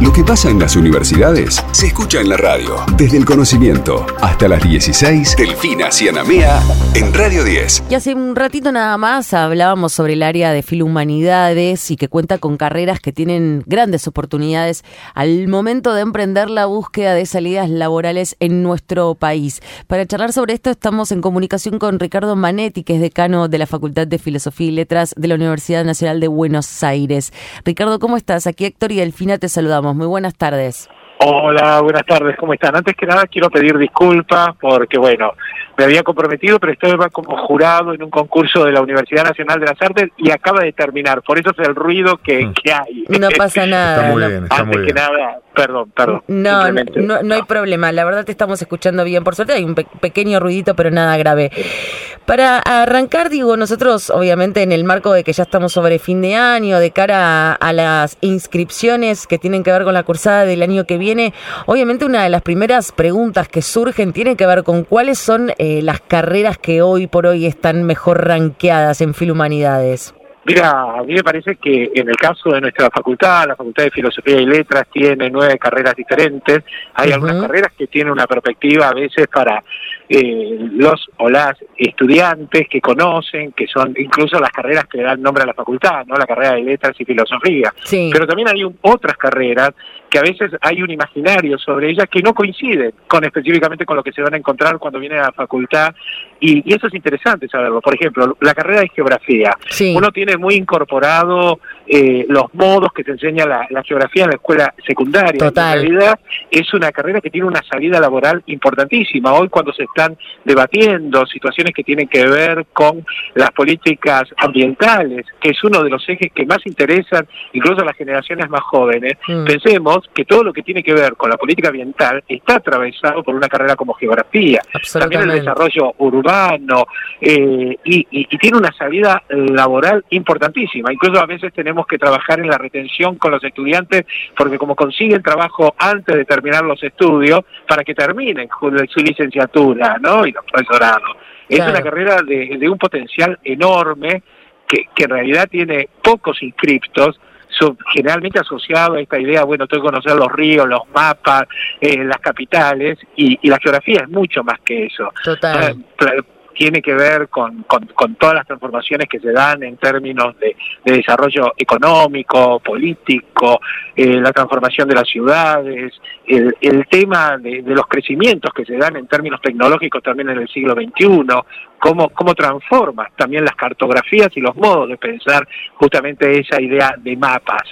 Lo que pasa en las universidades se escucha en la radio. Desde el conocimiento hasta las 16, Delfina Cianamea en Radio 10. Y hace un ratito nada más hablábamos sobre el área de filohumanidades y que cuenta con carreras que tienen grandes oportunidades al momento de emprender la búsqueda de salidas laborales en nuestro país. Para charlar sobre esto estamos en comunicación con Ricardo Manetti, que es decano de la Facultad de Filosofía y Letras de la Universidad Nacional de Buenos Aires. Ricardo, ¿cómo estás? Aquí Héctor y Delfina te saludamos. Muy buenas tardes. Hola, buenas tardes, ¿cómo están? Antes que nada quiero pedir disculpas porque, bueno, me había comprometido, pero estoy como jurado en un concurso de la Universidad Nacional de las Artes y acaba de terminar, por eso es el ruido que, mm. que hay. No pasa nada. Está muy bien, está Antes muy que bien. nada, perdón, perdón. No, no, no, no hay problema. La verdad te estamos escuchando bien. Por suerte hay un pe- pequeño ruidito, pero nada grave. Para arrancar, digo, nosotros obviamente en el marco de que ya estamos sobre fin de año, de cara a, a las inscripciones que tienen que ver con la cursada del año que viene, obviamente una de las primeras preguntas que surgen tiene que ver con cuáles son eh, las carreras que hoy por hoy están mejor ranqueadas en Filohumanidades. Mira, a mí me parece que en el caso de nuestra facultad, la Facultad de Filosofía y Letras tiene nueve carreras diferentes. Hay algunas carreras que tienen una perspectiva a veces para eh, los o las estudiantes que conocen, que son incluso las carreras que le dan nombre a la facultad, no la carrera de Letras y Filosofía. Sí. Pero también hay un- otras carreras que a veces hay un imaginario sobre ellas que no coinciden con específicamente con lo que se van a encontrar cuando vienen a la facultad y, y eso es interesante saberlo. Por ejemplo, la carrera de geografía. Sí. Uno tiene muy incorporado eh, los modos que se enseña la, la geografía en la escuela secundaria. Total. En realidad es una carrera que tiene una salida laboral importantísima. Hoy cuando se están debatiendo situaciones que tienen que ver con las políticas ambientales, que es uno de los ejes que más interesan incluso a las generaciones más jóvenes, Mm. pensemos que todo lo que tiene que ver con la política ambiental está atravesado por una carrera como geografía. También el desarrollo urbano eh, y, y- y tiene una salida laboral importantísima. Incluso a veces tenemos que trabajar en la retención con los estudiantes porque como consiguen trabajo antes de terminar los estudios para que terminen su su ¿no? y los profesorados. Es Claro. una carrera de, de un potencial enorme que, que en realidad tiene pocos inscriptos, son generalmente asociado a esta idea, bueno, tengo que conocer los ríos, los mapas, eh, las capitales, y, y la geografía es mucho más que eso. Total. Tiene que ver con, con, todas las transformaciones que se dan en términos de, de desarrollo económico, político, eh, la transformación de las ciudades, el, el tema de, de los crecimientos que se dan en términos tecnológicos también en el siglo XXI, cómo, cómo transforma también las cartografías y los modos de pensar justamente esa idea de mapas.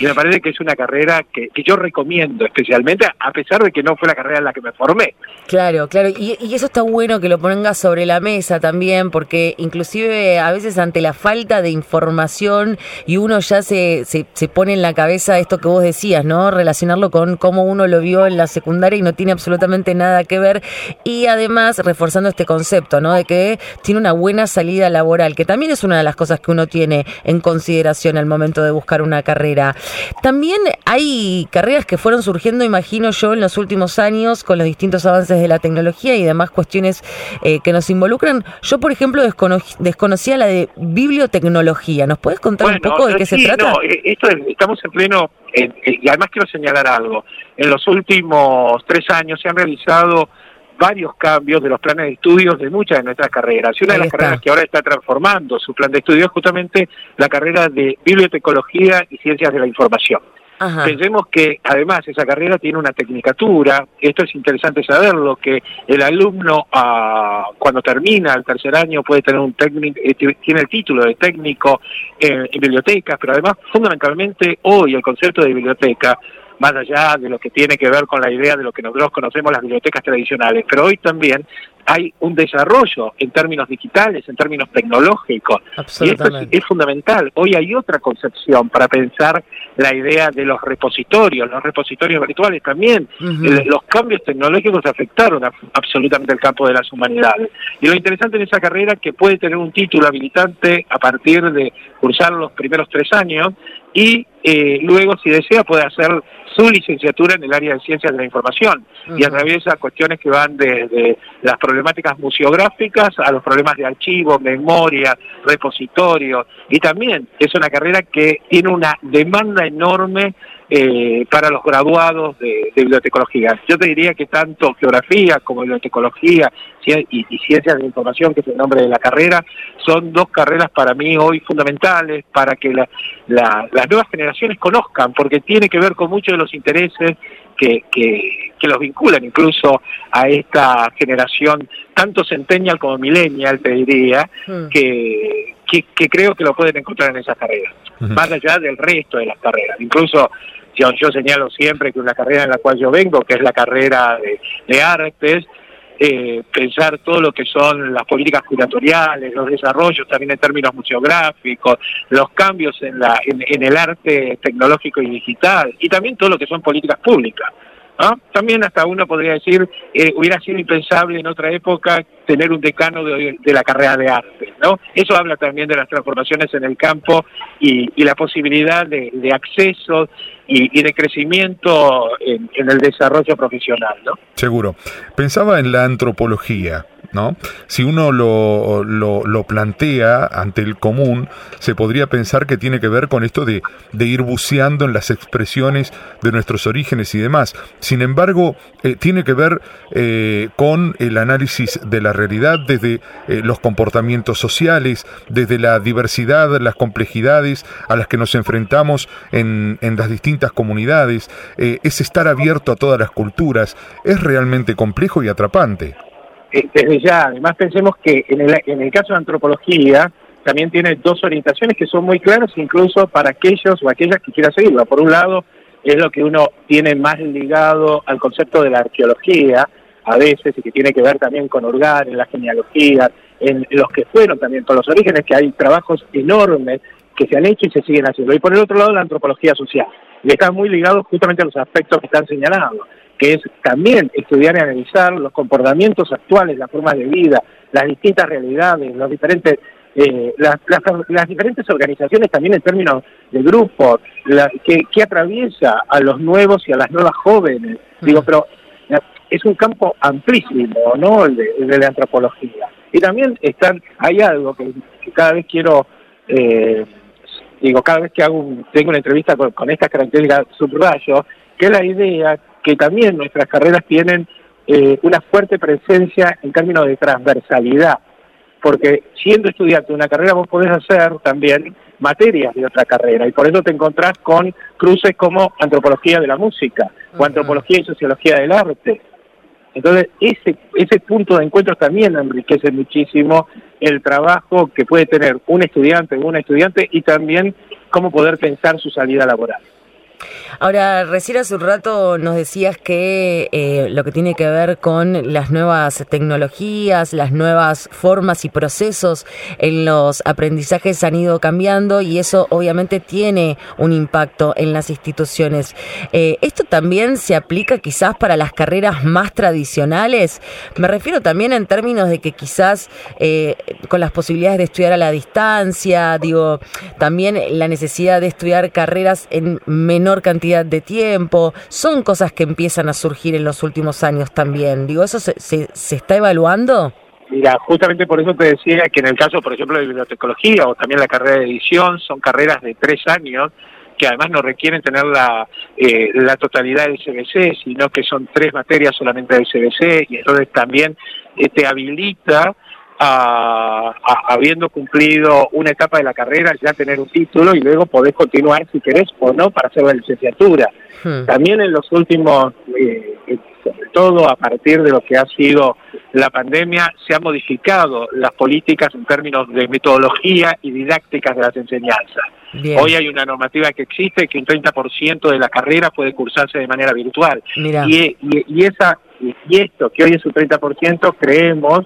Y me parece que es una carrera que, que yo recomiendo especialmente, a pesar de que no fue la carrera en la que me formé. Claro, claro, y, y eso está bueno que lo pongas sobre la mesa también, porque inclusive a veces ante la falta de información y uno ya se, se, se pone en la cabeza esto que vos decías, ¿no? Relacionarlo con cómo uno lo vio en la secundaria y no tiene absolutamente nada que ver, y además reforzando este concepto, ¿no? De que tiene una buena salida laboral, que también es una de las cosas que uno tiene en consideración al momento de buscar una carrera. También hay carreras que fueron surgiendo, imagino yo, en los últimos años con los distintos avances de la tecnología y demás cuestiones eh, que nos involucran. Yo, por ejemplo, descono- desconocía la de bibliotecnología. ¿Nos puedes contar un poco de eh, qué se trata? no, eh, esto es- estamos en pleno, en- en- y además quiero señalar algo. En los últimos tres años se han realizado varios cambios de los planes de estudios de muchas de nuestras carreras. Y una Ahí de las está. carreras que ahora está transformando su plan de estudios es justamente la carrera de bibliotecología y ciencias de la información. Ajá. Pensemos que además esa carrera tiene una tecnicatura, esto es interesante saberlo, que el alumno ah, cuando termina el tercer año puede tener un técnico, eh, tiene el título de técnico en, en bibliotecas, pero además fundamentalmente hoy el concepto de biblioteca más allá de lo que tiene que ver con la idea de lo que nosotros conocemos las bibliotecas tradicionales, pero hoy también hay un desarrollo en términos digitales, en términos tecnológicos, y esto es, fundamental. Hoy hay otra concepción para pensar la idea de los repositorios, los repositorios virtuales también. Los cambios tecnológicos afectaron a- absolutamente el campo de las humanidades. Y lo interesante en esa carrera es que puede tener un título habilitante a partir de cursar los primeros tres años y eh, luego, si desea, puede hacer su licenciatura en el área de ciencias de la información y Ujú. atraviesa cuestiones que van desde las problemáticas museográficas a los problemas de archivo, memoria, repositorio y también es una carrera que tiene una demanda enorme eh, para los graduados de, bibliotecología. Yo te diría que tanto geografía como bibliotecología y, ciencias de información, que es el nombre de la carrera, son dos carreras para mí hoy fundamentales para que las nuevas generaciones conozcan, porque tiene que ver con muchos de los intereses que, que, los vinculan incluso a esta generación, tanto centennial como millennial, te diría, hmm. que, que, creo que lo pueden encontrar en esas carreras, más allá del resto de las carreras. Incluso yo, yo señalo siempre que una carrera en la cual yo vengo, que es la carrera de, de artes, eh, pensar todo lo que son las políticas curatoriales, los desarrollos también en términos museográficos, los cambios en, la, en el arte tecnológico y digital, y también todo lo que son políticas públicas. También hasta uno podría decir, eh, hubiera sido impensable en otra época tener un decano de, la carrera de arte, ¿no? Eso habla también de las transformaciones en el campo y, la posibilidad de, acceso y, de crecimiento en, en el desarrollo profesional, ¿no? Seguro. Pensaba en la antropología. ¿No? Si uno lo, lo, plantea ante el común, se podría pensar que tiene que ver con esto de, ir buceando en las expresiones de nuestros orígenes y demás. Sin embargo, eh, tiene que ver eh, con el análisis de la realidad desde eh, los comportamientos sociales, desde la diversidad, las complejidades a las que nos enfrentamos en, en las distintas comunidades. es estar abierto a todas las culturas. Es realmente complejo y atrapante. Eh, desde ya, además pensemos que en el, en el caso de antropología también tiene dos orientaciones que son muy claras incluso para aquellos o aquellas que quieran seguirla. Por un lado, es lo que uno tiene más ligado al concepto de la arqueología, a veces, y que tiene que ver también con Urgar, en la genealogía, en los que fueron también con los orígenes, que hay trabajos enormes que se han hecho y se siguen haciendo. Y por el otro lado, la antropología social, y está muy ligado justamente a los aspectos que están señalando que es también estudiar y analizar los comportamientos actuales, las formas de vida, las distintas realidades, los diferentes eh, las, las, diferentes organizaciones también en términos de grupos, que, atraviesa a los nuevos y a las nuevas jóvenes. Digo, pero eh, es un campo amplísimo, ¿no? El de, la antropología. Y también están, hay algo que, cada vez quiero, eh, digo, cada vez que hago tengo una entrevista con, con estas características subrayo, que es la idea que también nuestras carreras tienen eh, una fuerte presencia en términos de transversalidad, porque siendo estudiante de una carrera vos podés hacer también materias de otra carrera y por eso te encontrás con cruces como antropología de la música o antropología y sociología del arte. Entonces, ese, ese punto de encuentro también enriquece muchísimo el trabajo que puede tener un estudiante o una estudiante y también cómo poder pensar su salida laboral. Ahora, recién hace un rato nos decías que eh, lo que tiene que ver con las nuevas tecnologías, las nuevas formas y procesos en los aprendizajes han ido cambiando y eso obviamente tiene un impacto en las instituciones. Eh, ¿Esto también se aplica quizás para las carreras más tradicionales? Me refiero también en términos de que quizás eh, con las posibilidades de estudiar a la distancia, digo, también la necesidad de estudiar carreras en menor cantidad de tiempo, son cosas que empiezan a surgir en los últimos años también. Digo, ¿eso se, se, está evaluando? Mira, justamente por eso te decía que en el caso, por ejemplo, de bibliotecología o también la carrera de edición, son carreras de tres años que además no requieren tener la, eh, la totalidad del CBC, sino que son tres materias solamente del CBC y entonces también eh, te habilita habiendo cumplido una etapa de la carrera, ya tener un título y luego podés continuar si querés o no para hacer la licenciatura. Hmm. También en los últimos, eh, eh, sobre todo a partir de lo que ha sido la pandemia, se han modificado las políticas en términos de metodología y didácticas de las enseñanzas. Hoy hay una normativa que existe que un 30% de la carrera puede cursarse de manera virtual. Y, y, esa, y esto, que hoy es un 30%, creemos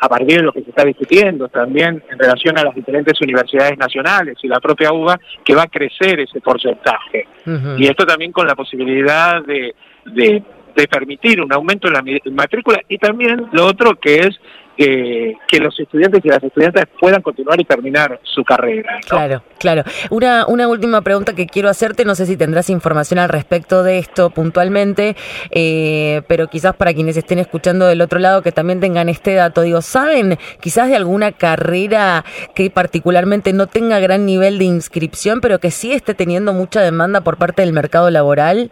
a partir de lo que se está discutiendo también en relación a las diferentes universidades nacionales y la propia UBA, que va a crecer ese porcentaje. Y esto también con la posibilidad de, de, permitir un aumento en la matrícula y también lo otro que es que, los estudiantes y las estudiantes puedan continuar y terminar su carrera. Claro, claro. Una, una última pregunta que quiero hacerte, no sé si tendrás información al respecto de esto puntualmente, eh, pero quizás para quienes estén escuchando del otro lado que también tengan este dato, digo, ¿saben quizás de alguna carrera que particularmente no tenga gran nivel de inscripción, pero que sí esté teniendo mucha demanda por parte del mercado laboral?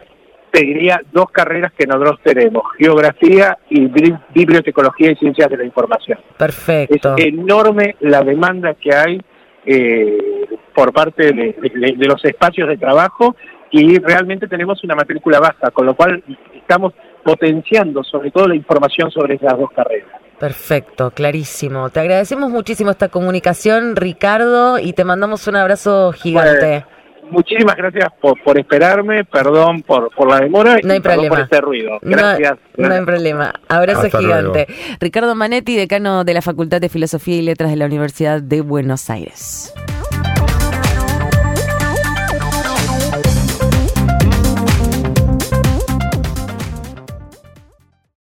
Te diría dos carreras que nosotros tenemos, geografía y bibliotecología y ciencias de la información. Perfecto. Es enorme la demanda que hay eh, por parte de, los espacios de trabajo y realmente tenemos una matrícula baja, con lo cual estamos potenciando sobre todo la información sobre esas dos carreras. Perfecto, clarísimo. Te agradecemos muchísimo esta comunicación, Ricardo, y te mandamos un abrazo gigante muchísimas gracias por, por esperarme, perdón por, por la demora no hay problema. por este ruido. Gracias. No, hay problema. Abrazo gigante. Ricardo Manetti, decano de la Facultad de Filosofía y Letras de la Universidad de Buenos Aires.